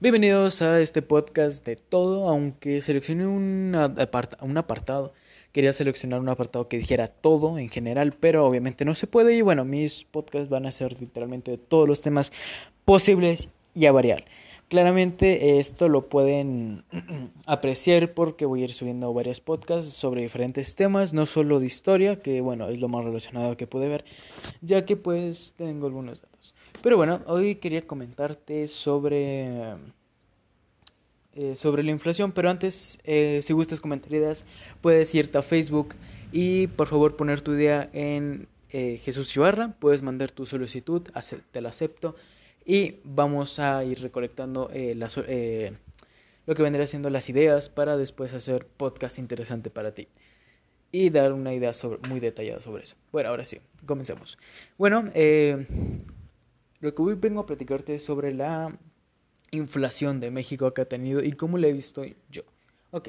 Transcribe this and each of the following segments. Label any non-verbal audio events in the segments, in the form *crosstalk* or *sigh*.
Bienvenidos a este podcast de todo, aunque seleccioné un, un apartado. Quería seleccionar un apartado que dijera todo en general, pero obviamente no se puede. Y bueno, mis podcasts van a ser literalmente de todos los temas posibles y a variar. Claramente esto lo pueden *clears throat* apreciar porque voy a ir subiendo varios podcasts sobre diferentes temas, no solo de historia, que bueno, es lo más relacionado que pude ver, ya que pues tengo algunos datos. Pero bueno, hoy quería comentarte sobre eh, sobre la inflación, pero antes, eh, si gustas comentar ideas, puedes irte a Facebook y por favor poner tu idea en eh, Jesús Ibarra, puedes mandar tu solicitud, te la acepto y vamos a ir recolectando lo que vendrá siendo las ideas para después hacer podcast interesante para ti y dar una idea muy detallada sobre eso. Bueno, ahora sí, comencemos. Bueno, lo que hoy vengo a platicarte es sobre la inflación de México que ha tenido y cómo la he visto yo. Ok,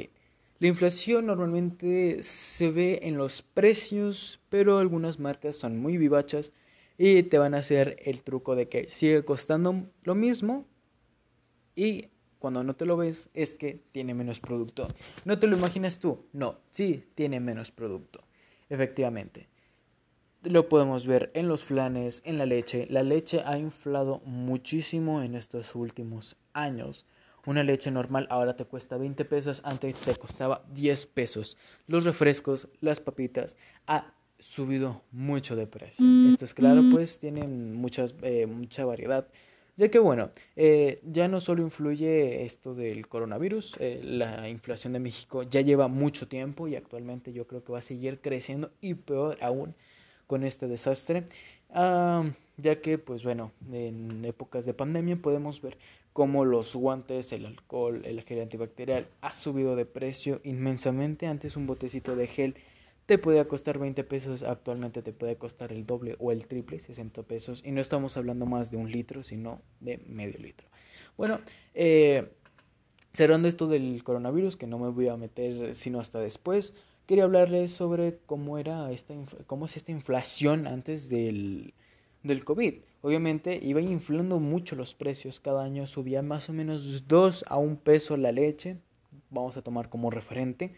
la inflación normalmente se ve en los precios, pero algunas marcas son muy vivachas y te van a hacer el truco de que sigue costando lo mismo y cuando no te lo ves es que tiene menos producto. ¿No te lo imaginas tú? No, sí tiene menos producto. Efectivamente. Lo podemos ver en los flanes, en la leche. La leche ha inflado muchísimo en estos últimos años. Una leche normal ahora te cuesta 20 pesos, antes te costaba 10 pesos. Los refrescos, las papitas, a subido mucho de precio. Mm, Esto es claro, mm. pues tienen muchas, eh, mucha variedad. Ya que bueno, eh, ya no solo influye esto del coronavirus, eh, la inflación de México ya lleva mucho tiempo y actualmente yo creo que va a seguir creciendo y peor aún con este desastre. Ah, ya que pues bueno, en épocas de pandemia podemos ver cómo los guantes, el alcohol, el gel antibacterial ha subido de precio inmensamente. Antes un botecito de gel te puede costar 20 pesos, actualmente te puede costar el doble o el triple, 60 pesos, y no estamos hablando más de un litro, sino de medio litro. Bueno, eh, cerrando esto del coronavirus, que no me voy a meter sino hasta después, quería hablarles sobre cómo era esta, cómo es esta inflación antes del, del COVID. Obviamente iba inflando mucho los precios, cada año subía más o menos 2 a 1 peso la leche, vamos a tomar como referente,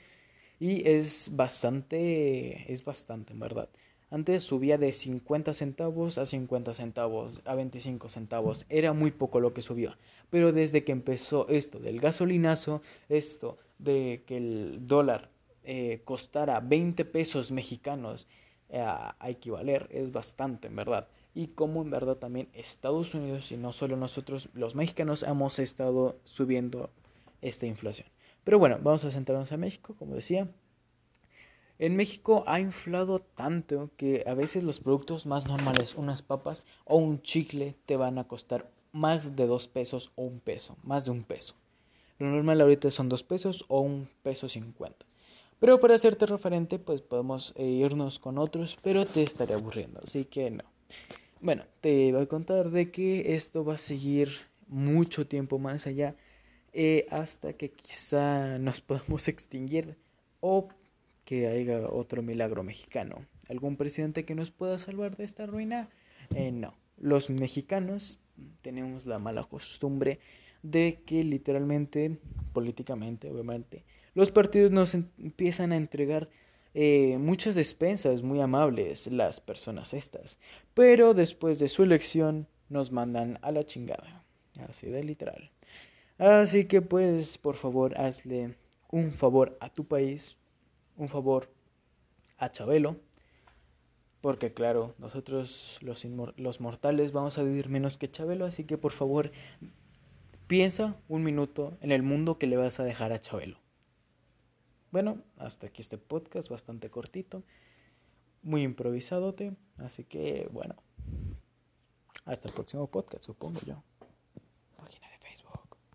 y es bastante, es bastante, en verdad. Antes subía de 50 centavos a 50 centavos, a 25 centavos. Era muy poco lo que subió. Pero desde que empezó esto del gasolinazo, esto de que el dólar eh, costara 20 pesos mexicanos eh, a equivaler, es bastante, en verdad. Y como en verdad también Estados Unidos y no solo nosotros, los mexicanos, hemos estado subiendo esta inflación. Pero bueno, vamos a centrarnos en México, como decía. En México ha inflado tanto que a veces los productos más normales, unas papas o un chicle, te van a costar más de dos pesos o un peso, más de un peso. Lo normal ahorita son dos pesos o un peso cincuenta. Pero para hacerte referente, pues podemos eh, irnos con otros, pero te estaré aburriendo, así que no. Bueno, te voy a contar de que esto va a seguir mucho tiempo más allá eh, hasta que quizá nos podamos *laughs* extinguir o que haya otro milagro mexicano. ¿Algún presidente que nos pueda salvar de esta ruina? Eh, no. Los mexicanos tenemos la mala costumbre de que literalmente, políticamente, obviamente, los partidos nos empiezan a entregar eh, muchas despensas muy amables, las personas estas, pero después de su elección nos mandan a la chingada, así de literal. Así que pues, por favor, hazle un favor a tu país, un favor a Chabelo, porque claro, nosotros los, los mortales vamos a vivir menos que Chabelo, así que por favor, piensa un minuto en el mundo que le vas a dejar a Chabelo. Bueno, hasta aquí este podcast bastante cortito, muy improvisadote, así que bueno, hasta el próximo podcast, supongo yo.